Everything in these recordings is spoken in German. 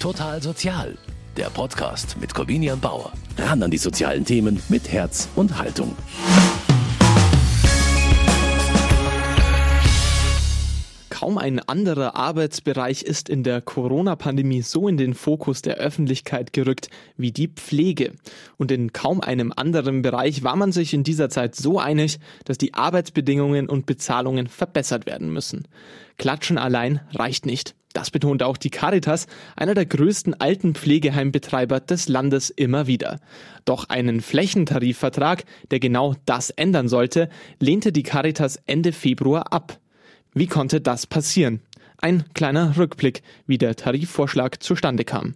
Total Sozial, der Podcast mit Corvinian Bauer. Ran an die sozialen Themen mit Herz und Haltung. Kaum ein anderer Arbeitsbereich ist in der Corona-Pandemie so in den Fokus der Öffentlichkeit gerückt wie die Pflege. Und in kaum einem anderen Bereich war man sich in dieser Zeit so einig, dass die Arbeitsbedingungen und Bezahlungen verbessert werden müssen. Klatschen allein reicht nicht. Das betont auch die Caritas, einer der größten Altenpflegeheimbetreiber des Landes, immer wieder. Doch einen Flächentarifvertrag, der genau das ändern sollte, lehnte die Caritas Ende Februar ab. Wie konnte das passieren? Ein kleiner Rückblick, wie der Tarifvorschlag zustande kam.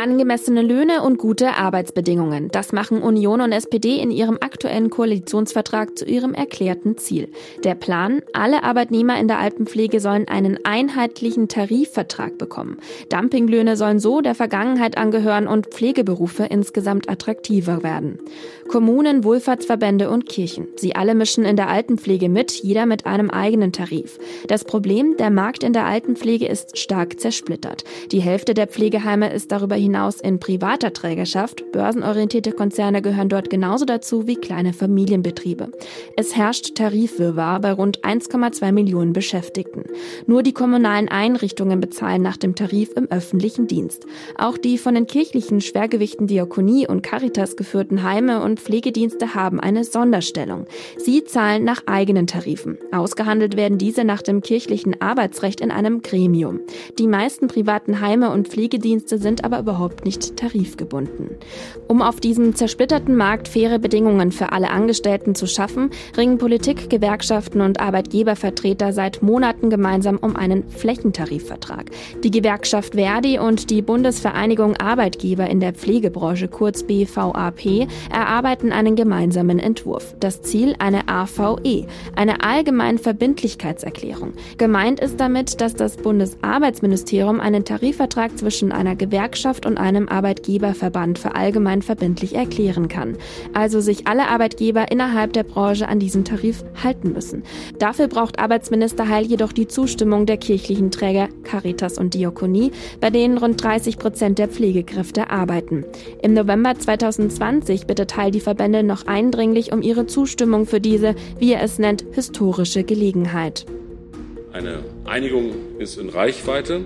Angemessene Löhne und gute Arbeitsbedingungen. Das machen Union und SPD in ihrem aktuellen Koalitionsvertrag zu ihrem erklärten Ziel. Der Plan, alle Arbeitnehmer in der Altenpflege sollen einen einheitlichen Tarifvertrag bekommen. Dumpinglöhne sollen so der Vergangenheit angehören und Pflegeberufe insgesamt attraktiver werden. Kommunen, Wohlfahrtsverbände und Kirchen. Sie alle mischen in der Altenpflege mit, jeder mit einem eigenen Tarif. Das Problem, der Markt in der Altenpflege ist stark zersplittert. Die Hälfte der Pflegeheime ist darüber hinaus hinaus in privater Trägerschaft. Börsenorientierte Konzerne gehören dort genauso dazu wie kleine Familienbetriebe. Es herrscht Tarifwirrwarr bei rund 1,2 Millionen Beschäftigten. Nur die kommunalen Einrichtungen bezahlen nach dem Tarif im öffentlichen Dienst. Auch die von den kirchlichen Schwergewichten Diakonie und Caritas geführten Heime und Pflegedienste haben eine Sonderstellung. Sie zahlen nach eigenen Tarifen. Ausgehandelt werden diese nach dem kirchlichen Arbeitsrecht in einem Gremium. Die meisten privaten Heime und Pflegedienste sind aber überhaupt überhaupt nicht tarifgebunden. Um auf diesem zersplitterten Markt faire Bedingungen für alle Angestellten zu schaffen, ringen Politik, Gewerkschaften und Arbeitgebervertreter seit Monaten gemeinsam um einen Flächentarifvertrag. Die Gewerkschaft Verdi und die Bundesvereinigung Arbeitgeber in der Pflegebranche, kurz BVAP, erarbeiten einen gemeinsamen Entwurf. Das Ziel eine AVE, eine Allgemeinverbindlichkeitserklärung. Gemeint ist damit, dass das Bundesarbeitsministerium einen Tarifvertrag zwischen einer Gewerkschaft und einem Arbeitgeberverband für allgemein verbindlich erklären kann. Also sich alle Arbeitgeber innerhalb der Branche an diesen Tarif halten müssen. Dafür braucht Arbeitsminister Heil jedoch die Zustimmung der kirchlichen Träger Caritas und Diakonie, bei denen rund 30 Prozent der Pflegekräfte arbeiten. Im November 2020 bittet Heil die Verbände noch eindringlich um ihre Zustimmung für diese, wie er es nennt, historische Gelegenheit. Eine Einigung ist in Reichweite.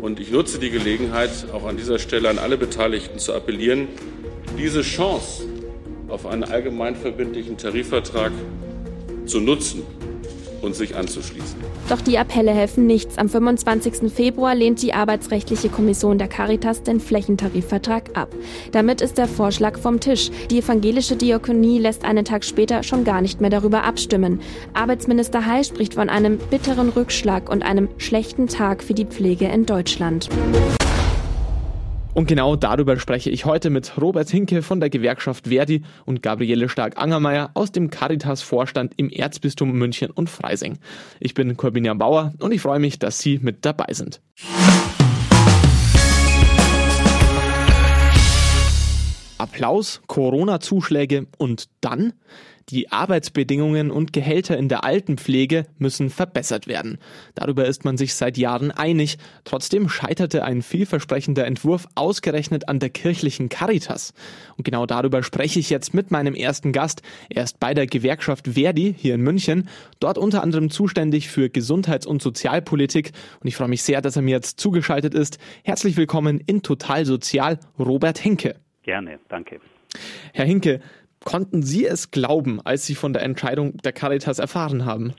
Und ich nutze die Gelegenheit, auch an dieser Stelle an alle Beteiligten zu appellieren, diese Chance auf einen allgemeinverbindlichen Tarifvertrag zu nutzen und sich anzuschließen. Doch die Appelle helfen nichts. Am 25. Februar lehnt die Arbeitsrechtliche Kommission der Caritas den Flächentarifvertrag ab. Damit ist der Vorschlag vom Tisch. Die evangelische Diakonie lässt einen Tag später schon gar nicht mehr darüber abstimmen. Arbeitsminister Heil spricht von einem bitteren Rückschlag und einem schlechten Tag für die Pflege in Deutschland. Und genau darüber spreche ich heute mit Robert Hinke von der Gewerkschaft Verdi und Gabriele Stark-Angermeier aus dem Caritas-Vorstand im Erzbistum München und Freising. Ich bin Corbinian Bauer und ich freue mich, dass Sie mit dabei sind. Applaus, Corona-Zuschläge und dann? Die Arbeitsbedingungen und Gehälter in der Altenpflege müssen verbessert werden. Darüber ist man sich seit Jahren einig. Trotzdem scheiterte ein vielversprechender Entwurf ausgerechnet an der kirchlichen Caritas. Und genau darüber spreche ich jetzt mit meinem ersten Gast. Er ist bei der Gewerkschaft Verdi hier in München, dort unter anderem zuständig für Gesundheits- und Sozialpolitik. Und ich freue mich sehr, dass er mir jetzt zugeschaltet ist. Herzlich willkommen in Total Sozial, Robert Henke. Gerne, danke. Herr Hinke, Konnten Sie es glauben, als Sie von der Entscheidung der Caritas erfahren haben?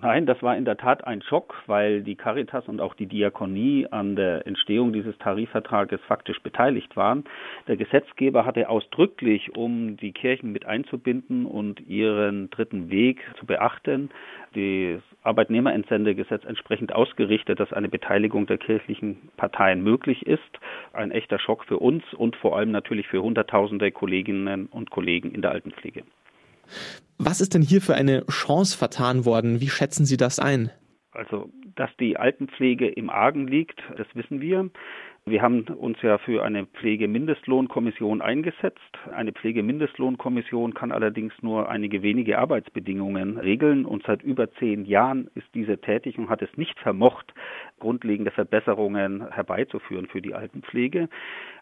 Nein, das war in der Tat ein Schock, weil die Caritas und auch die Diakonie an der Entstehung dieses Tarifvertrages faktisch beteiligt waren. Der Gesetzgeber hatte ausdrücklich, um die Kirchen mit einzubinden und ihren dritten Weg zu beachten, das Arbeitnehmerentsendegesetz entsprechend ausgerichtet, dass eine Beteiligung der kirchlichen Parteien möglich ist. Ein echter Schock für uns und vor allem natürlich für Hunderttausende Kolleginnen und Kollegen in der Altenpflege. Was ist denn hier für eine Chance vertan worden? Wie schätzen Sie das ein? Also, dass die Altenpflege im Argen liegt, das wissen wir. Wir haben uns ja für eine Pflegemindestlohnkommission eingesetzt. Eine Pflegemindestlohnkommission kann allerdings nur einige wenige Arbeitsbedingungen regeln und seit über zehn Jahren ist diese tätig und hat es nicht vermocht, grundlegende Verbesserungen herbeizuführen für die Altenpflege.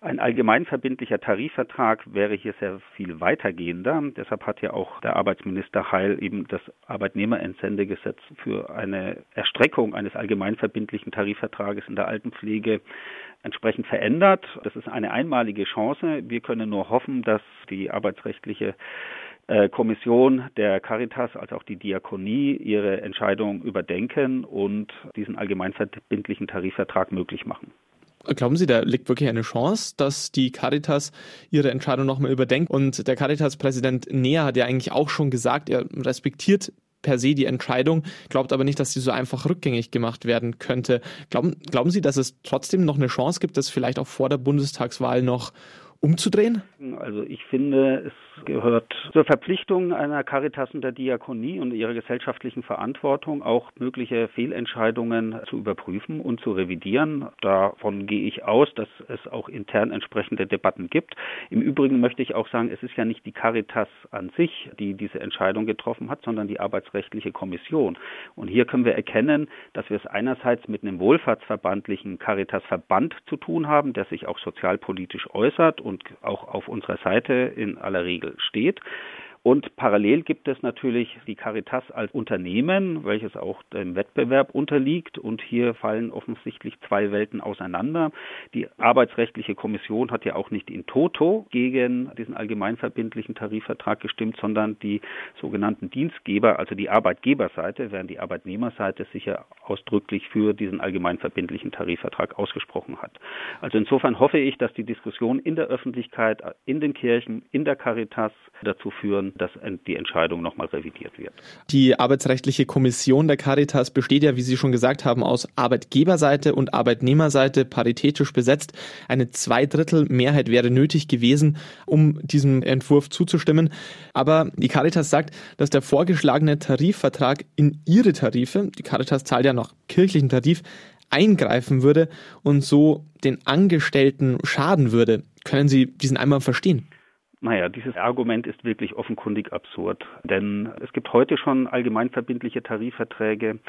Ein allgemeinverbindlicher Tarifvertrag wäre hier sehr viel weitergehender. Deshalb hat ja auch der Arbeitsminister Heil eben das Arbeitnehmerentsendegesetz für eine Erstreckung eines allgemeinverbindlichen Tarifvertrages in der Altenpflege entsprechend verändert. Das ist eine einmalige Chance. Wir können nur hoffen, dass die arbeitsrechtliche äh, Kommission der Caritas als auch die Diakonie ihre Entscheidung überdenken und diesen allgemeinverbindlichen Tarifvertrag möglich machen. Glauben Sie, da liegt wirklich eine Chance, dass die Caritas ihre Entscheidung nochmal überdenkt? Und der Caritas-Präsident Nea hat ja eigentlich auch schon gesagt, er respektiert per se die Entscheidung, glaubt aber nicht, dass sie so einfach rückgängig gemacht werden könnte. Glauben, glauben Sie, dass es trotzdem noch eine Chance gibt, das vielleicht auch vor der Bundestagswahl noch umzudrehen? Also ich finde, es gehört zur Verpflichtung einer Caritas und der Diakonie und ihrer gesellschaftlichen Verantwortung, auch mögliche Fehlentscheidungen zu überprüfen und zu revidieren. Davon gehe ich aus, dass es auch intern entsprechende Debatten gibt. Im Übrigen möchte ich auch sagen, es ist ja nicht die Caritas an sich, die diese Entscheidung getroffen hat, sondern die arbeitsrechtliche Kommission. Und hier können wir erkennen, dass wir es einerseits mit einem wohlfahrtsverbandlichen Caritas-Verband zu tun haben, der sich auch sozialpolitisch äußert und auch auf unserer Seite in aller Regel steht. Und parallel gibt es natürlich die Caritas als Unternehmen, welches auch dem Wettbewerb unterliegt. Und hier fallen offensichtlich zwei Welten auseinander. Die Arbeitsrechtliche Kommission hat ja auch nicht in toto gegen diesen allgemeinverbindlichen Tarifvertrag gestimmt, sondern die sogenannten Dienstgeber, also die Arbeitgeberseite, während die Arbeitnehmerseite sich ja ausdrücklich für diesen allgemeinverbindlichen Tarifvertrag ausgesprochen hat. Also insofern hoffe ich, dass die Diskussion in der Öffentlichkeit, in den Kirchen, in der Caritas dazu führen, dass die Entscheidung nochmal revidiert wird. Die arbeitsrechtliche Kommission der Caritas besteht ja, wie Sie schon gesagt haben, aus Arbeitgeberseite und Arbeitnehmerseite paritätisch besetzt. Eine Zweidrittelmehrheit wäre nötig gewesen, um diesem Entwurf zuzustimmen. Aber die Caritas sagt, dass der vorgeschlagene Tarifvertrag in ihre Tarife, die Caritas zahlt ja noch kirchlichen Tarif, eingreifen würde und so den Angestellten schaden würde. Können Sie diesen einmal verstehen? Naja, dieses Argument ist wirklich offenkundig absurd, denn es gibt heute schon allgemeinverbindliche Tarifverträge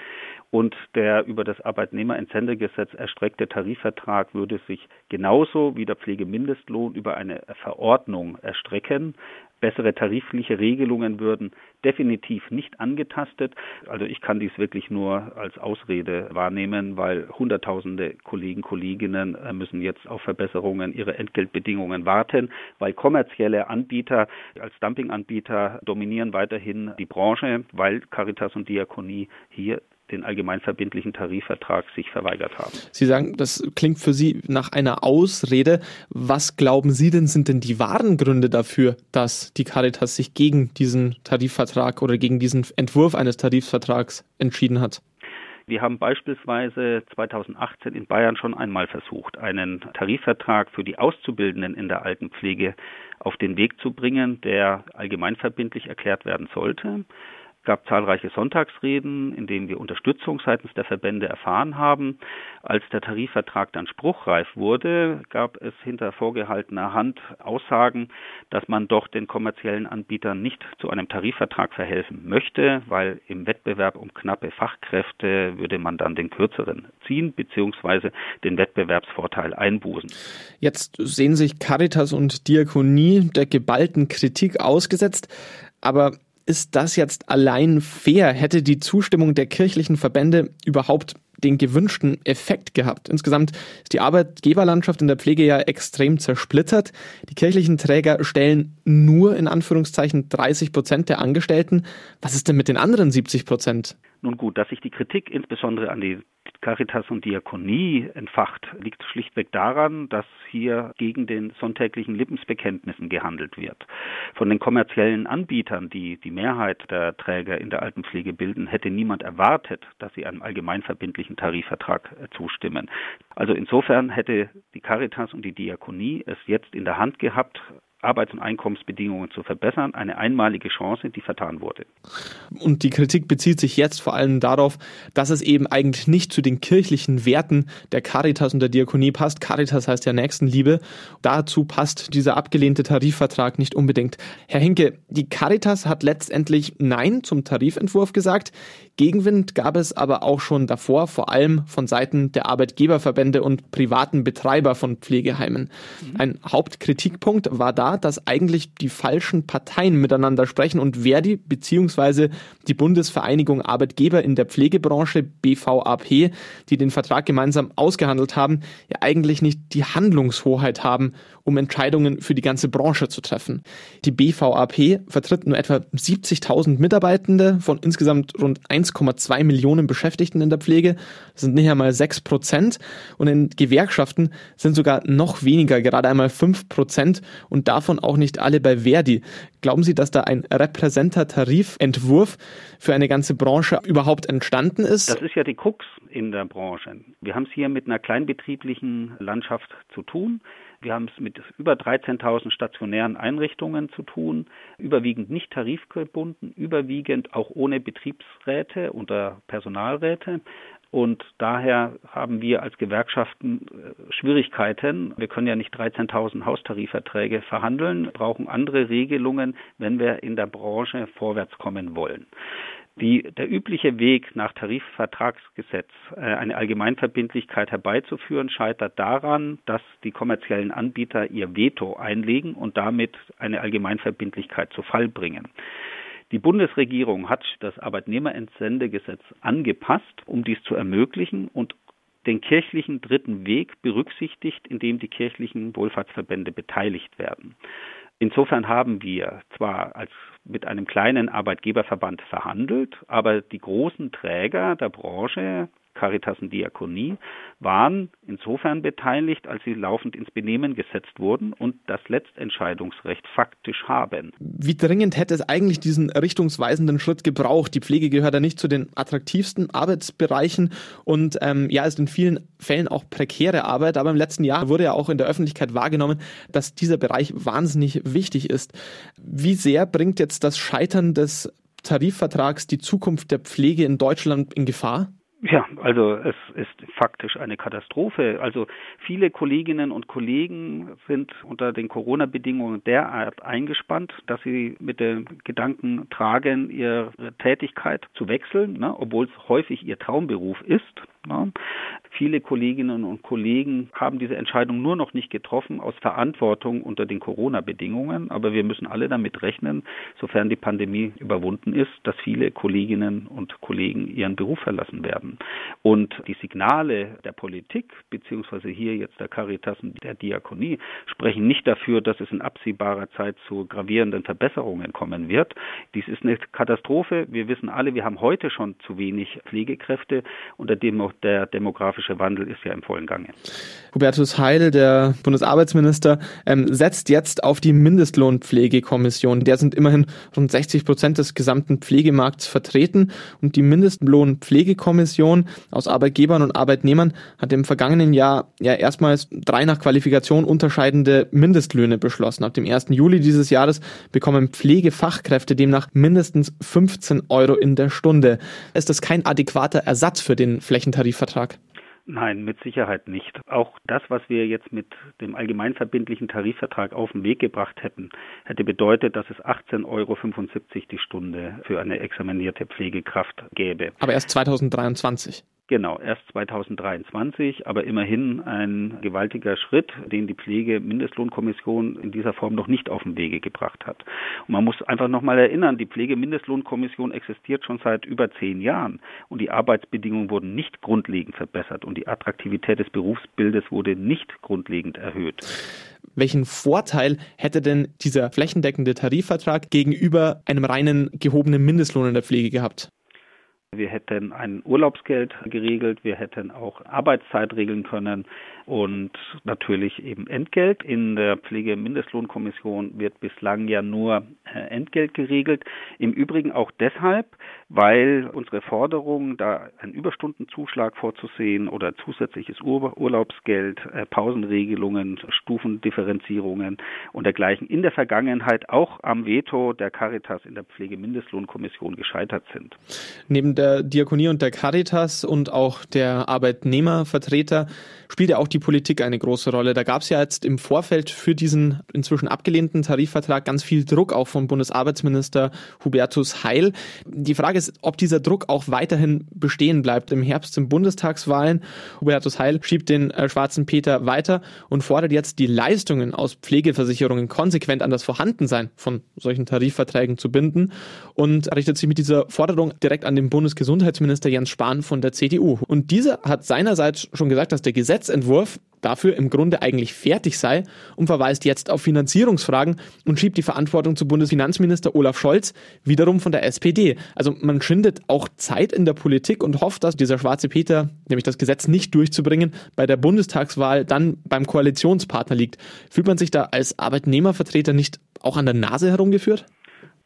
und der über das Arbeitnehmerentsendegesetz erstreckte Tarifvertrag würde sich genauso wie der Pflegemindestlohn über eine Verordnung erstrecken. Bessere tarifliche Regelungen würden definitiv nicht angetastet. Also ich kann dies wirklich nur als Ausrede wahrnehmen, weil Hunderttausende Kollegen, Kolleginnen äh, müssen jetzt auf Verbesserungen ihrer Entgeltbedingungen warten, weil kommerzielle Anbieter als Dumpinganbieter dominieren weiterhin die Branche, weil Caritas und Diakonie hier den allgemeinverbindlichen Tarifvertrag sich verweigert haben. Sie sagen, das klingt für Sie nach einer Ausrede. Was glauben Sie denn sind denn die wahren Gründe dafür, dass die Caritas sich gegen diesen Tarifvertrag oder gegen diesen Entwurf eines Tarifvertrags entschieden hat? Wir haben beispielsweise 2018 in Bayern schon einmal versucht, einen Tarifvertrag für die Auszubildenden in der Altenpflege auf den Weg zu bringen, der allgemeinverbindlich erklärt werden sollte gab zahlreiche Sonntagsreden, in denen wir Unterstützung seitens der Verbände erfahren haben. Als der Tarifvertrag dann spruchreif wurde, gab es hinter vorgehaltener Hand Aussagen, dass man doch den kommerziellen Anbietern nicht zu einem Tarifvertrag verhelfen möchte, weil im Wettbewerb um knappe Fachkräfte würde man dann den kürzeren ziehen bzw. den Wettbewerbsvorteil einbußen. Jetzt sehen sich Caritas und Diakonie der geballten Kritik ausgesetzt. Aber ist das jetzt allein fair? Hätte die Zustimmung der kirchlichen Verbände überhaupt den gewünschten Effekt gehabt. Insgesamt ist die Arbeitgeberlandschaft in der Pflege ja extrem zersplittert. Die kirchlichen Träger stellen nur in Anführungszeichen 30 Prozent der Angestellten. Was ist denn mit den anderen 70 Prozent? Nun gut, dass sich die Kritik insbesondere an die Caritas und Diakonie entfacht, liegt schlichtweg daran, dass hier gegen den sonntäglichen Lippensbekenntnissen gehandelt wird. Von den kommerziellen Anbietern, die die Mehrheit der Träger in der Altenpflege bilden, hätte niemand erwartet, dass sie einem allgemeinverbindlichen Tarifvertrag äh, zustimmen. Also insofern hätte die Caritas und die Diakonie es jetzt in der Hand gehabt, Arbeits- und Einkommensbedingungen zu verbessern. Eine einmalige Chance, die vertan wurde. Und die Kritik bezieht sich jetzt vor allem darauf, dass es eben eigentlich nicht zu den kirchlichen Werten der Caritas und der Diakonie passt. Caritas heißt ja Nächstenliebe. Dazu passt dieser abgelehnte Tarifvertrag nicht unbedingt. Herr Hinke, die Caritas hat letztendlich Nein zum Tarifentwurf gesagt. Gegenwind gab es aber auch schon davor, vor allem von Seiten der Arbeitgeberverbände und privaten Betreiber von Pflegeheimen. Mhm. Ein Hauptkritikpunkt war da, dass eigentlich die falschen Parteien miteinander sprechen und Verdi bzw. die Bundesvereinigung Arbeitgeber in der Pflegebranche BVAP, die den Vertrag gemeinsam ausgehandelt haben, ja eigentlich nicht die Handlungshoheit haben, um Entscheidungen für die ganze Branche zu treffen. Die BVAP vertritt nur etwa 70.000 Mitarbeitende von insgesamt rund 1,2 Millionen Beschäftigten in der Pflege. Das sind nicht einmal 6 Prozent. Und in Gewerkschaften sind sogar noch weniger, gerade einmal 5 Prozent und davon auch nicht alle bei Verdi. Glauben Sie, dass da ein Repräsentatarifentwurf für eine ganze Branche überhaupt entstanden ist? Das ist ja die Krux in der Branche. Wir haben es hier mit einer kleinbetrieblichen Landschaft zu tun. Wir haben es mit über 13.000 stationären Einrichtungen zu tun, überwiegend nicht tarifgebunden, überwiegend auch ohne Betriebsräte oder Personalräte. Und daher haben wir als Gewerkschaften äh, Schwierigkeiten. Wir können ja nicht 13.000 Haustarifverträge verhandeln, brauchen andere Regelungen, wenn wir in der Branche vorwärts kommen wollen. Die, der übliche Weg nach Tarifvertragsgesetz, äh, eine Allgemeinverbindlichkeit herbeizuführen, scheitert daran, dass die kommerziellen Anbieter ihr Veto einlegen und damit eine Allgemeinverbindlichkeit zu Fall bringen. Die Bundesregierung hat das Arbeitnehmerentsendegesetz angepasst, um dies zu ermöglichen und den kirchlichen dritten Weg berücksichtigt, indem die kirchlichen Wohlfahrtsverbände beteiligt werden. Insofern haben wir zwar als mit einem kleinen Arbeitgeberverband verhandelt, aber die großen Träger der Branche, Caritas und Diakonie, waren insofern beteiligt, als sie laufend ins Benehmen gesetzt wurden und das Letztentscheidungsrecht faktisch haben. Wie dringend hätte es eigentlich diesen richtungsweisenden Schritt gebraucht? Die Pflege gehört ja nicht zu den attraktivsten Arbeitsbereichen und ähm, ja, ist in vielen Fällen auch prekäre Arbeit, aber im letzten Jahr wurde ja auch in der Öffentlichkeit wahrgenommen, dass dieser Bereich wahnsinnig wichtig ist. Wie sehr bringt jetzt das Scheitern des Tarifvertrags die Zukunft der Pflege in Deutschland in Gefahr? Ja, also es ist faktisch eine Katastrophe. Also viele Kolleginnen und Kollegen sind unter den Corona-Bedingungen derart eingespannt, dass sie mit dem Gedanken tragen, ihre Tätigkeit zu wechseln, ne, obwohl es häufig ihr Traumberuf ist. Ne. Viele Kolleginnen und Kollegen haben diese Entscheidung nur noch nicht getroffen aus Verantwortung unter den Corona-Bedingungen. Aber wir müssen alle damit rechnen, sofern die Pandemie überwunden ist, dass viele Kolleginnen und Kollegen ihren Beruf verlassen werden. Und die Signale der Politik, beziehungsweise hier jetzt der Caritas und der Diakonie, sprechen nicht dafür, dass es in absehbarer Zeit zu gravierenden Verbesserungen kommen wird. Dies ist eine Katastrophe. Wir wissen alle, wir haben heute schon zu wenig Pflegekräfte und der, Demo der demografische Wandel ist ja im vollen Gange. Hubertus Heil, der Bundesarbeitsminister, ähm, setzt jetzt auf die Mindestlohnpflegekommission. Der sind immerhin rund 60 Prozent des gesamten Pflegemarkts vertreten. Und die Mindestlohnpflegekommission aus Arbeitgebern und Arbeitnehmern hat im vergangenen Jahr ja erstmals drei nach Qualifikation unterscheidende Mindestlöhne beschlossen. Ab dem 1. Juli dieses Jahres bekommen Pflegefachkräfte demnach mindestens 15 Euro in der Stunde. Ist das kein adäquater Ersatz für den Flächentarifvertrag? Nein, mit Sicherheit nicht. Auch das, was wir jetzt mit dem allgemeinverbindlichen Tarifvertrag auf den Weg gebracht hätten, hätte bedeutet, dass es 18,75 Euro die Stunde für eine examinierte Pflegekraft gäbe. Aber erst 2023. Genau, erst 2023, aber immerhin ein gewaltiger Schritt, den die Pflegemindestlohnkommission in dieser Form noch nicht auf den Wege gebracht hat. Und man muss einfach nochmal erinnern, die Pflegemindestlohnkommission existiert schon seit über zehn Jahren und die Arbeitsbedingungen wurden nicht grundlegend verbessert und die Attraktivität des Berufsbildes wurde nicht grundlegend erhöht. Welchen Vorteil hätte denn dieser flächendeckende Tarifvertrag gegenüber einem reinen gehobenen Mindestlohn in der Pflege gehabt? Wir hätten ein Urlaubsgeld geregelt, wir hätten auch Arbeitszeit regeln können und natürlich eben Entgelt. In der Pflegemindestlohnkommission wird bislang ja nur äh, Entgelt geregelt. Im Übrigen auch deshalb, weil unsere Forderung, da einen Überstundenzuschlag vorzusehen oder zusätzliches Ur Urlaubsgeld, äh, Pausenregelungen, Stufendifferenzierungen und dergleichen in der Vergangenheit auch am Veto der Caritas in der Pflegemindestlohnkommission gescheitert sind. Neben der Diakonie und der Caritas und auch der Arbeitnehmervertreter spielt ja auch die Politik eine große Rolle. Da gab es ja jetzt im Vorfeld für diesen inzwischen abgelehnten Tarifvertrag ganz viel Druck auch vom Bundesarbeitsminister Hubertus Heil. Die Frage ist, ob dieser Druck auch weiterhin bestehen bleibt. Im Herbst sind Bundestagswahlen. Hubertus Heil schiebt den äh, schwarzen Peter weiter und fordert jetzt die Leistungen aus Pflegeversicherungen konsequent an das Vorhandensein von solchen Tarifverträgen zu binden und richtet sich mit dieser Forderung direkt an den Bundesgesundheitsminister Jens Spahn von der CDU. Und dieser hat seinerseits schon gesagt, dass der Gesetzentwurf dafür im Grunde eigentlich fertig sei und verweist jetzt auf Finanzierungsfragen und schiebt die Verantwortung zu Bundesfinanzminister Olaf Scholz, wiederum von der SPD. Also man schindet auch Zeit in der Politik und hofft, dass dieser schwarze Peter, nämlich das Gesetz nicht durchzubringen, bei der Bundestagswahl dann beim Koalitionspartner liegt. Fühlt man sich da als Arbeitnehmervertreter nicht auch an der Nase herumgeführt?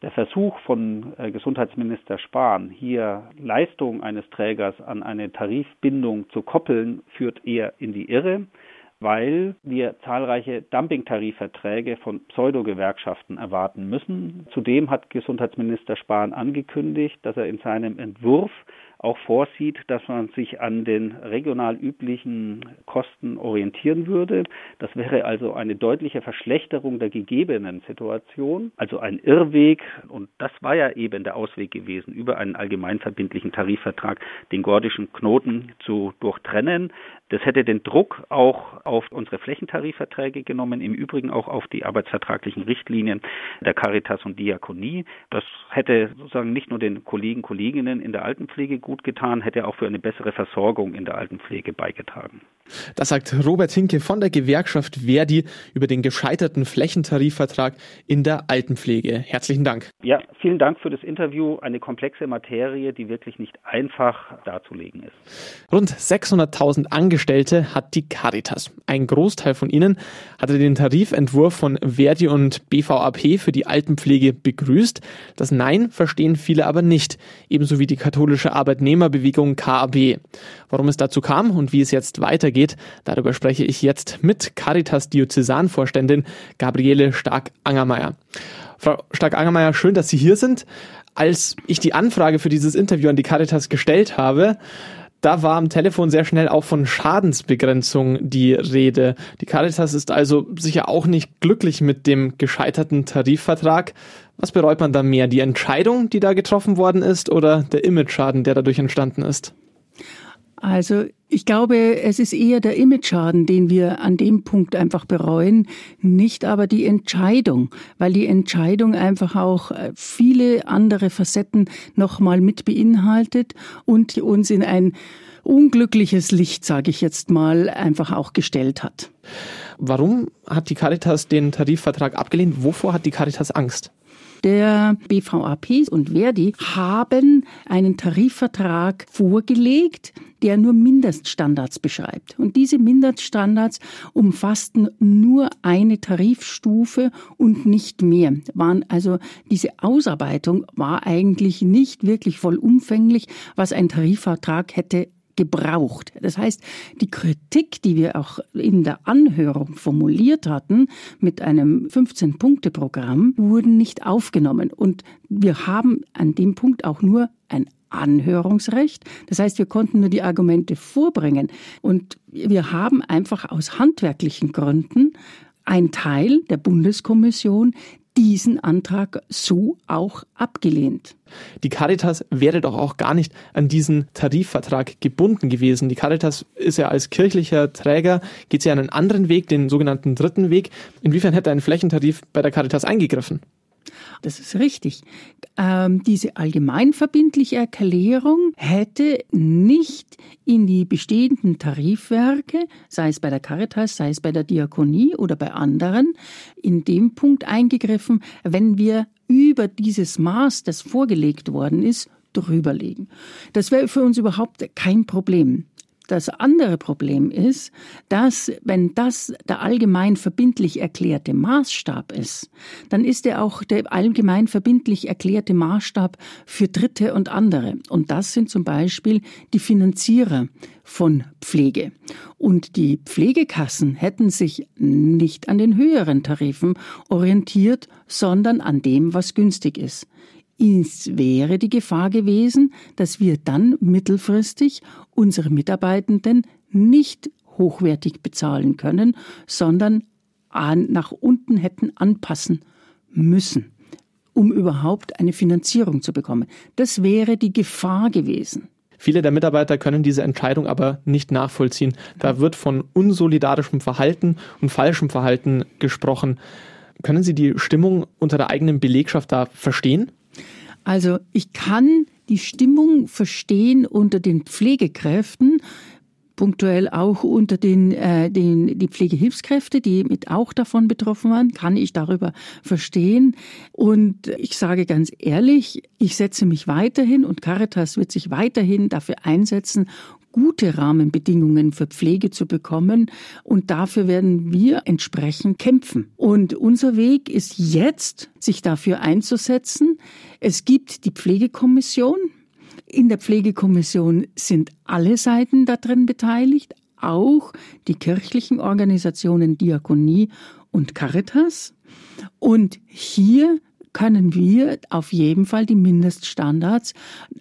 Der Versuch von äh, Gesundheitsminister Spahn, hier Leistung eines Trägers an eine Tarifbindung zu koppeln, führt eher in die Irre weil wir zahlreiche Dumping-Tarifverträge von Pseudo-Gewerkschaften erwarten müssen. Zudem hat Gesundheitsminister Spahn angekündigt, dass er in seinem Entwurf auch vorsieht, dass man sich an den regional üblichen Kosten orientieren würde. Das wäre also eine deutliche Verschlechterung der gegebenen Situation, also ein Irrweg. Und das war ja eben der Ausweg gewesen, über einen allgemeinverbindlichen Tarifvertrag den gordischen Knoten zu durchtrennen. Das hätte den Druck auch auf unsere Flächentarifverträge genommen, im Übrigen auch auf die arbeitsvertraglichen Richtlinien der Caritas und Diakonie. Das hätte sozusagen nicht nur den Kollegen, Kolleginnen in der Altenpflege gut gut getan, hätte auch für eine bessere Versorgung in der Altenpflege beigetragen. Das sagt Robert Hinke von der Gewerkschaft Verdi über den gescheiterten Flächentarifvertrag in der Altenpflege. Herzlichen Dank. Ja, vielen Dank für das Interview. Eine komplexe Materie, die wirklich nicht einfach darzulegen ist. Rund 600.000 Angestellte hat die Caritas. Ein Großteil von ihnen hatte den Tarifentwurf von Verdi und BVAP für die Altenpflege begrüßt. Das Nein verstehen viele aber nicht, ebenso wie die katholische Arbeitnehmerbewegung KAB. Warum es dazu kam und wie es jetzt weitergeht, geht. Darüber spreche ich jetzt mit Caritas Diözesanvorständin Gabriele Stark-Angermeier. Frau Stark-Angermeier, schön, dass Sie hier sind. Als ich die Anfrage für dieses Interview an die Caritas gestellt habe, da war am Telefon sehr schnell auch von Schadensbegrenzung die Rede. Die Caritas ist also sicher auch nicht glücklich mit dem gescheiterten Tarifvertrag. Was bereut man da mehr? Die Entscheidung, die da getroffen worden ist oder der Image-Schaden, der dadurch entstanden ist? Also ich glaube, es ist eher der Imageschaden, den wir an dem Punkt einfach bereuen, nicht aber die Entscheidung, weil die Entscheidung einfach auch äh, viele andere Facetten nochmal mit beinhaltet und uns in ein unglückliches Licht, sage ich jetzt mal, einfach auch gestellt hat. Warum hat die Caritas den Tarifvertrag abgelehnt? Wovor hat die Caritas Angst? Der BVAP und Verdi haben einen Tarifvertrag vorgelegt, der nur Mindeststandards beschreibt. Und diese Mindeststandards umfassten nur eine Tarifstufe und nicht mehr. Waren also diese Ausarbeitung war eigentlich nicht wirklich vollumfänglich, was ein Tarifvertrag hätte gebraucht. Das heißt, die Kritik, die wir auch in der Anhörung formuliert hatten mit einem 15-Punkte-Programm, wurden nicht aufgenommen. Und wir haben an dem Punkt auch nur ein Anhörungsrecht. Das heißt, wir konnten nur die Argumente vorbringen. Und wir haben einfach aus handwerklichen Gründen ein Teil der Bundeskommission diesen Antrag so auch abgelehnt. Die Caritas wäre doch auch gar nicht an diesen Tarifvertrag gebunden gewesen. Die Caritas ist ja als kirchlicher Träger, geht sie einen anderen Weg, den sogenannten dritten Weg. Inwiefern hätte ein Flächentarif bei der Caritas eingegriffen? Das ist richtig. Ähm, diese allgemeinverbindliche Erklärung hätte nicht in die bestehenden Tarifwerke, sei es bei der Caritas, sei es bei der Diakonie oder bei anderen, in dem Punkt eingegriffen, wenn wir über dieses Maß, das vorgelegt worden ist, drüberlegen. Das wäre für uns überhaupt kein Problem. Das andere Problem ist, dass wenn das der allgemein verbindlich erklärte Maßstab ist, dann ist er auch der allgemein verbindlich erklärte Maßstab für Dritte und andere. Und das sind zum Beispiel die Finanzierer von Pflege. Und die Pflegekassen hätten sich nicht an den höheren Tarifen orientiert, sondern an dem, was günstig ist. Es wäre die Gefahr gewesen, dass wir dann mittelfristig unsere Mitarbeitenden nicht hochwertig bezahlen können, sondern an, nach unten hätten anpassen müssen. um überhaupt eine Finanzierung zu bekommen. Das wäre die Gefahr gewesen. Viele der Mitarbeiter können diese Entscheidung aber nicht nachvollziehen. Da wird von unsolidarischem Verhalten und falschem Verhalten gesprochen. Können Sie die Stimmung unter der eigenen Belegschaft da verstehen? Also ich kann die Stimmung verstehen unter den Pflegekräften, punktuell auch unter den, äh, den die Pflegehilfskräfte, die mit auch davon betroffen waren, kann ich darüber verstehen. Und ich sage ganz ehrlich, ich setze mich weiterhin und Caritas wird sich weiterhin dafür einsetzen, gute Rahmenbedingungen für Pflege zu bekommen. Und dafür werden wir entsprechend kämpfen. Und unser Weg ist jetzt, sich dafür einzusetzen. Es gibt die Pflegekommission. In der Pflegekommission sind alle Seiten da drin beteiligt, auch die kirchlichen Organisationen Diakonie und Caritas. Und hier können wir auf jeden Fall die Mindeststandards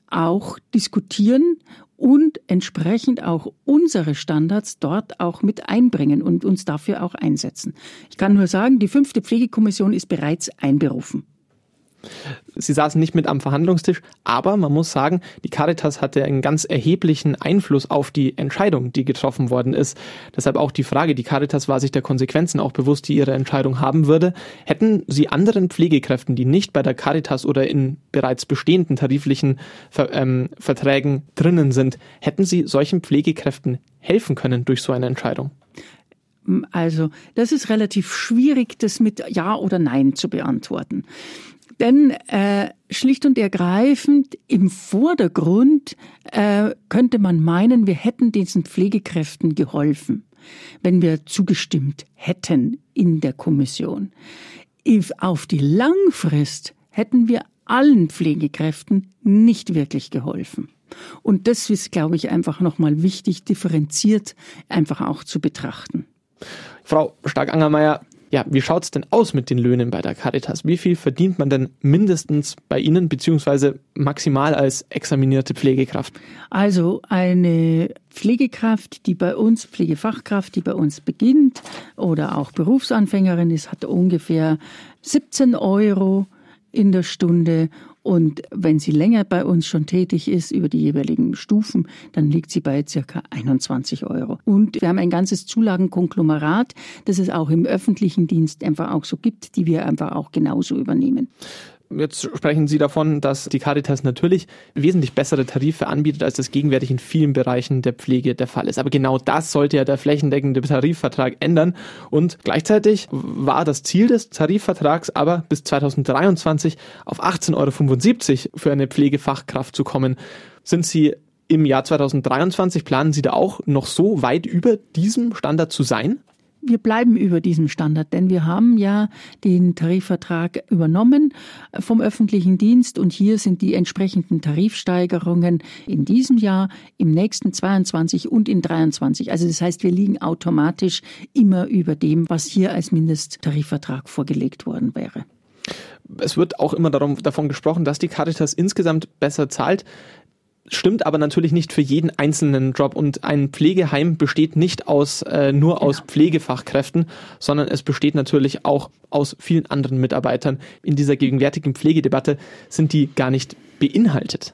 auch diskutieren und entsprechend auch unsere Standards dort auch mit einbringen und uns dafür auch einsetzen. Ich kann nur sagen, die fünfte Pflegekommission ist bereits einberufen. Sie saßen nicht mit am Verhandlungstisch, aber man muss sagen, die Caritas hatte einen ganz erheblichen Einfluss auf die Entscheidung, die getroffen worden ist. Deshalb auch die Frage, die Caritas war sich der Konsequenzen auch bewusst, die ihre Entscheidung haben würde. Hätten Sie anderen Pflegekräften, die nicht bei der Caritas oder in bereits bestehenden tariflichen Ver ähm, Verträgen drinnen sind, hätten Sie solchen Pflegekräften helfen können durch so eine Entscheidung? Also, das ist relativ schwierig, das mit Ja oder Nein zu beantworten. Denn äh, schlicht und ergreifend im Vordergrund äh, könnte man meinen, wir hätten diesen Pflegekräften geholfen, wenn wir zugestimmt hätten in der Kommission. Auf die Langfrist hätten wir allen Pflegekräften nicht wirklich geholfen. Und das ist, glaube ich, einfach nochmal wichtig, differenziert einfach auch zu betrachten. Frau Stark-Angermeier, ja, wie schaut's denn aus mit den Löhnen bei der Caritas? Wie viel verdient man denn mindestens bei Ihnen beziehungsweise maximal als examinierte Pflegekraft? Also eine Pflegekraft, die bei uns, Pflegefachkraft, die bei uns beginnt oder auch Berufsanfängerin ist, hat ungefähr 17 Euro in der Stunde und wenn sie länger bei uns schon tätig ist, über die jeweiligen Stufen, dann liegt sie bei circa 21 Euro. Und wir haben ein ganzes Zulagenkonglomerat, das es auch im öffentlichen Dienst einfach auch so gibt, die wir einfach auch genauso übernehmen. Jetzt sprechen Sie davon, dass die Caritas natürlich wesentlich bessere Tarife anbietet, als das gegenwärtig in vielen Bereichen der Pflege der Fall ist. Aber genau das sollte ja der flächendeckende Tarifvertrag ändern. Und gleichzeitig war das Ziel des Tarifvertrags aber bis 2023 auf 18,75 Euro für eine Pflegefachkraft zu kommen. Sind Sie im Jahr 2023, planen Sie da auch noch so weit über diesem Standard zu sein? Wir bleiben über diesem Standard, denn wir haben ja den Tarifvertrag übernommen vom öffentlichen Dienst und hier sind die entsprechenden Tarifsteigerungen in diesem Jahr, im nächsten 22 und in 23. Also das heißt, wir liegen automatisch immer über dem, was hier als Mindesttarifvertrag vorgelegt worden wäre. Es wird auch immer darum, davon gesprochen, dass die Caritas insgesamt besser zahlt stimmt aber natürlich nicht für jeden einzelnen Job und ein Pflegeheim besteht nicht aus äh, nur genau. aus Pflegefachkräften, sondern es besteht natürlich auch aus vielen anderen Mitarbeitern. In dieser gegenwärtigen Pflegedebatte sind die gar nicht beinhaltet.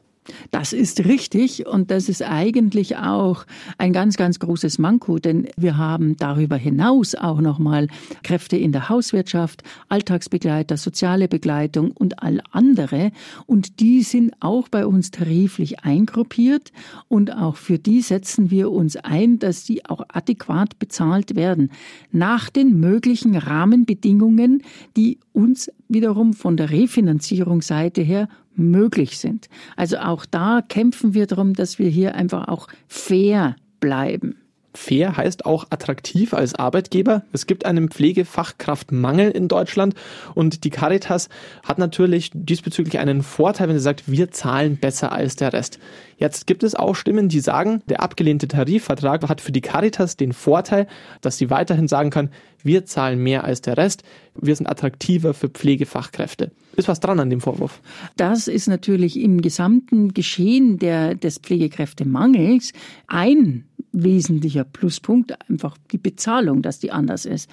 Das ist richtig und das ist eigentlich auch ein ganz, ganz großes Manko, denn wir haben darüber hinaus auch nochmal Kräfte in der Hauswirtschaft, Alltagsbegleiter, soziale Begleitung und all andere und die sind auch bei uns tariflich eingruppiert und auch für die setzen wir uns ein, dass die auch adäquat bezahlt werden nach den möglichen Rahmenbedingungen, die uns wiederum von der Refinanzierungsseite her möglich sind. Also auch da kämpfen wir darum, dass wir hier einfach auch fair bleiben. Fair heißt auch attraktiv als Arbeitgeber. Es gibt einen Pflegefachkraftmangel in Deutschland und die Caritas hat natürlich diesbezüglich einen Vorteil, wenn sie sagt, wir zahlen besser als der Rest. Jetzt gibt es auch Stimmen, die sagen, der abgelehnte Tarifvertrag hat für die Caritas den Vorteil, dass sie weiterhin sagen kann, wir zahlen mehr als der Rest, wir sind attraktiver für Pflegefachkräfte. Ist was dran an dem Vorwurf? Das ist natürlich im gesamten Geschehen der, des Pflegekräftemangels ein wesentlicher Pluspunkt, einfach die Bezahlung, dass die anders ist.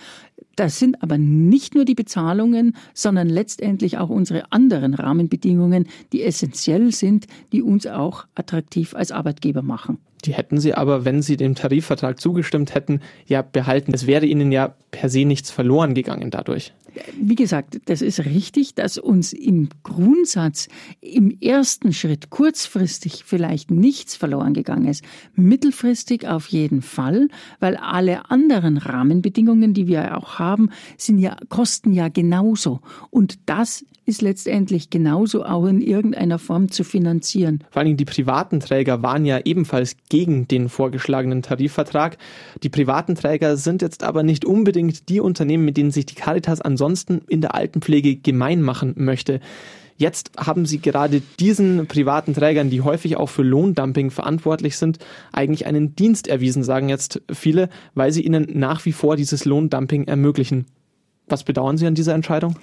Das sind aber nicht nur die Bezahlungen, sondern letztendlich auch unsere anderen Rahmenbedingungen, die essentiell sind, die uns auch attraktiv als Arbeitgeber machen. Die hätten Sie aber, wenn Sie dem Tarifvertrag zugestimmt hätten, ja behalten. Es wäre Ihnen ja per se nichts verloren gegangen dadurch. Wie gesagt, das ist richtig, dass uns im Grundsatz im ersten Schritt kurzfristig vielleicht nichts verloren gegangen ist. Mittelfristig auf jeden Fall, weil alle anderen Rahmenbedingungen, die wir auch haben, sind ja, kosten ja genauso. Und das ist letztendlich genauso auch in irgendeiner Form zu finanzieren. Vor allem die privaten Träger waren ja ebenfalls gegen den vorgeschlagenen Tarifvertrag. Die privaten Träger sind jetzt aber nicht unbedingt die Unternehmen, mit denen sich die Caritas ansonsten in der Altenpflege gemein machen möchte. Jetzt haben Sie gerade diesen privaten Trägern, die häufig auch für Lohndumping verantwortlich sind, eigentlich einen Dienst erwiesen, sagen jetzt viele, weil sie ihnen nach wie vor dieses Lohndumping ermöglichen. Was bedauern Sie an dieser Entscheidung?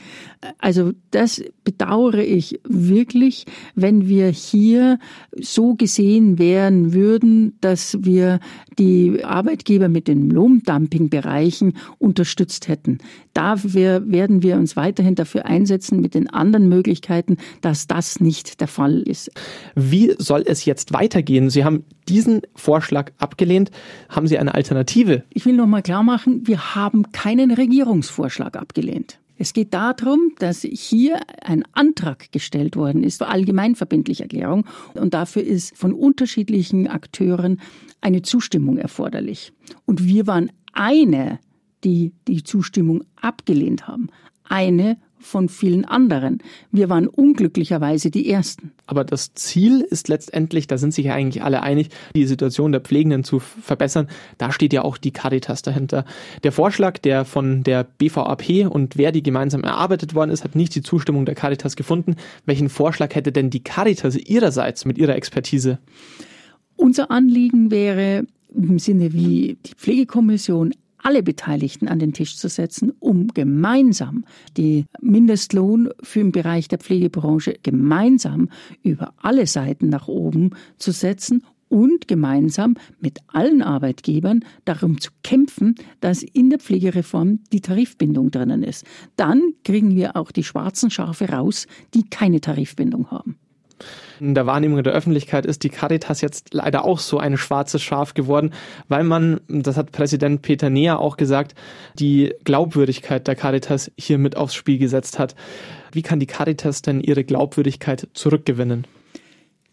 Also das bedauere ich wirklich, wenn wir hier so gesehen wären würden, dass wir die Arbeitgeber mit den Lohndumping-Bereichen unterstützt hätten. Dafür werden wir uns weiterhin dafür einsetzen mit den anderen Möglichkeiten, dass das nicht der Fall ist. Wie soll es jetzt weitergehen? Sie haben diesen Vorschlag abgelehnt. Haben Sie eine Alternative? Ich will noch mal klar machen, wir haben keinen Regierungsvorschlag abgelehnt. Es geht darum, dass hier ein Antrag gestellt worden ist für allgemeinverbindliche Erklärung und dafür ist von unterschiedlichen Akteuren eine Zustimmung erforderlich. Und wir waren eine, die die Zustimmung abgelehnt haben. Eine von vielen anderen. Wir waren unglücklicherweise die Ersten. Aber das Ziel ist letztendlich, da sind sich ja eigentlich alle einig, die Situation der Pflegenden zu verbessern. Da steht ja auch die Caritas dahinter. Der Vorschlag, der von der BVAP und Verdi gemeinsam erarbeitet worden ist, hat nicht die Zustimmung der Caritas gefunden. Welchen Vorschlag hätte denn die Caritas ihrerseits mit ihrer Expertise? Unser Anliegen wäre im Sinne wie die Pflegekommission alle Beteiligten an den Tisch zu setzen, um gemeinsam die Mindestlohn für den Bereich der Pflegebranche gemeinsam über alle Seiten nach oben zu setzen und gemeinsam mit allen Arbeitgebern darum zu kämpfen, dass in der Pflegereform die Tarifbindung drinnen ist. Dann kriegen wir auch die schwarzen Schafe raus, die keine Tarifbindung haben. In der Wahrnehmung der Öffentlichkeit ist die Caritas jetzt leider auch so ein schwarzes Schaf geworden, weil man, das hat Präsident Peter Neher auch gesagt, die Glaubwürdigkeit der Caritas hier mit aufs Spiel gesetzt hat. Wie kann die Caritas denn ihre Glaubwürdigkeit zurückgewinnen?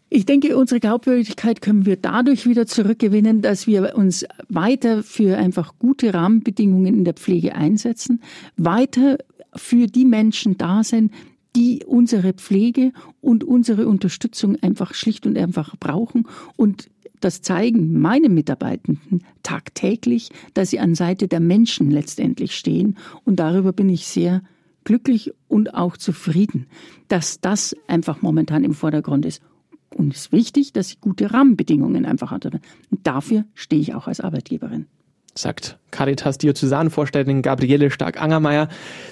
Ich denke, unsere Glaubwürdigkeit können wir dadurch wieder zurückgewinnen, dass wir uns weiter für einfach gute Rahmenbedingungen in der Pflege einsetzen, weiter für die Menschen da sind, die unsere Pflege und unsere Unterstützung einfach schlicht und einfach brauchen und das zeigen meine Mitarbeitenden tagtäglich, dass sie an Seite der Menschen letztendlich stehen. Und darüber bin ich sehr glücklich und auch zufrieden, dass das einfach momentan im Vordergrund ist. Und es ist wichtig, dass sie gute Rahmenbedingungen einfach hat. Und dafür stehe ich auch als Arbeitgeberin sagt Caritas Diözesanvorständin Gabriele Stark-Angermeier.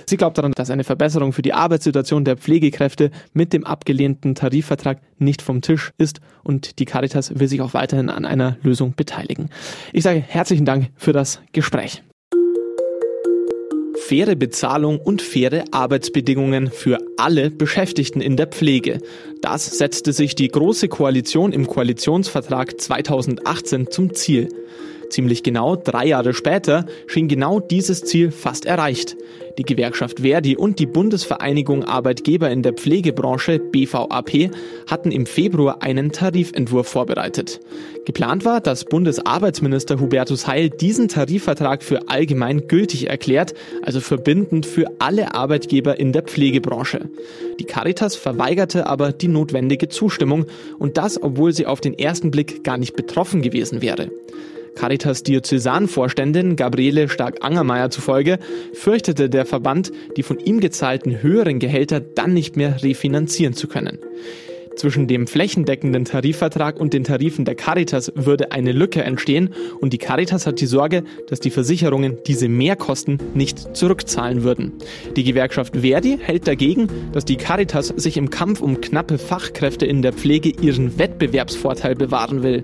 Sie glaubt daran, dass eine Verbesserung für die Arbeitssituation der Pflegekräfte mit dem abgelehnten Tarifvertrag nicht vom Tisch ist und die Caritas will sich auch weiterhin an einer Lösung beteiligen. Ich sage herzlichen Dank für das Gespräch. Faire Bezahlung und faire Arbeitsbedingungen für alle Beschäftigten in der Pflege. Das setzte sich die Große Koalition im Koalitionsvertrag 2018 zum Ziel. Ziemlich genau drei Jahre später schien genau dieses Ziel fast erreicht. Die Gewerkschaft Verdi und die Bundesvereinigung Arbeitgeber in der Pflegebranche BVAP hatten im Februar einen Tarifentwurf vorbereitet. Geplant war, dass Bundesarbeitsminister Hubertus Heil diesen Tarifvertrag für allgemein gültig erklärt, also verbindend für alle Arbeitgeber in der Pflegebranche. Die Caritas verweigerte aber die notwendige Zustimmung und das, obwohl sie auf den ersten Blick gar nicht betroffen gewesen wäre. Caritas Diözesanvorständin Gabriele Stark-Angermeier zufolge fürchtete der Verband, die von ihm gezahlten höheren Gehälter dann nicht mehr refinanzieren zu können. Zwischen dem flächendeckenden Tarifvertrag und den Tarifen der Caritas würde eine Lücke entstehen und die Caritas hat die Sorge, dass die Versicherungen diese Mehrkosten nicht zurückzahlen würden. Die Gewerkschaft Verdi hält dagegen, dass die Caritas sich im Kampf um knappe Fachkräfte in der Pflege ihren Wettbewerbsvorteil bewahren will.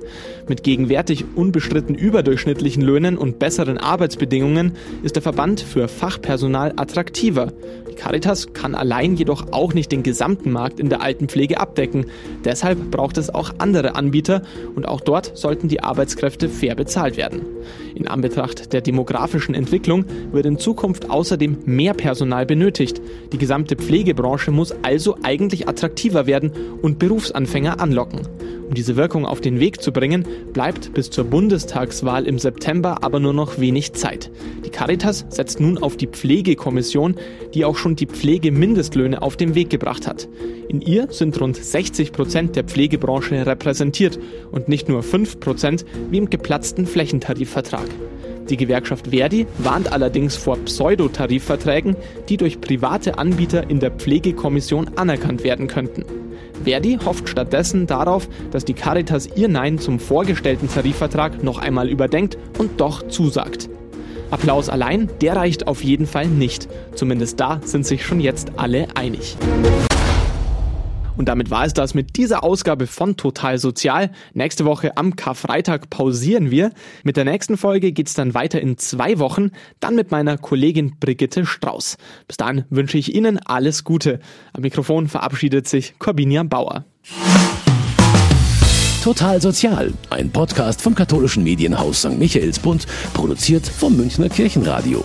Mit gegenwärtig unbestritten überdurchschnittlichen Löhnen und besseren Arbeitsbedingungen ist der Verband für Fachpersonal attraktiver. Die Caritas kann allein jedoch auch nicht den gesamten Markt in der Altenpflege abdecken. Deshalb braucht es auch andere Anbieter und auch dort sollten die Arbeitskräfte fair bezahlt werden. In Anbetracht der demografischen Entwicklung wird in Zukunft außerdem mehr Personal benötigt. Die gesamte Pflegebranche muss also eigentlich attraktiver werden und Berufsanfänger anlocken. Um diese Wirkung auf den Weg zu bringen, bleibt bis zur Bundestagswahl im September aber nur noch wenig Zeit. Die Caritas setzt nun auf die Pflegekommission, die auch schon die Pflegemindestlöhne auf den Weg gebracht hat. In ihr sind rund 60 Prozent der Pflegebranche repräsentiert und nicht nur 5 Prozent wie im geplatzten Flächentarifvertrag. Die Gewerkschaft Verdi warnt allerdings vor Pseudotarifverträgen, die durch private Anbieter in der Pflegekommission anerkannt werden könnten. Verdi hofft stattdessen darauf, dass die Caritas ihr Nein zum vorgestellten Tarifvertrag noch einmal überdenkt und doch zusagt. Applaus allein, der reicht auf jeden Fall nicht. Zumindest da sind sich schon jetzt alle einig. Und damit war es das mit dieser Ausgabe von Total Sozial. Nächste Woche am Karfreitag pausieren wir. Mit der nächsten Folge geht's dann weiter in zwei Wochen, dann mit meiner Kollegin Brigitte Strauß. Bis dahin wünsche ich Ihnen alles Gute. Am Mikrofon verabschiedet sich Corbinian Bauer. Total Sozial, ein Podcast vom katholischen Medienhaus St. Michaelsbund, produziert vom Münchner Kirchenradio.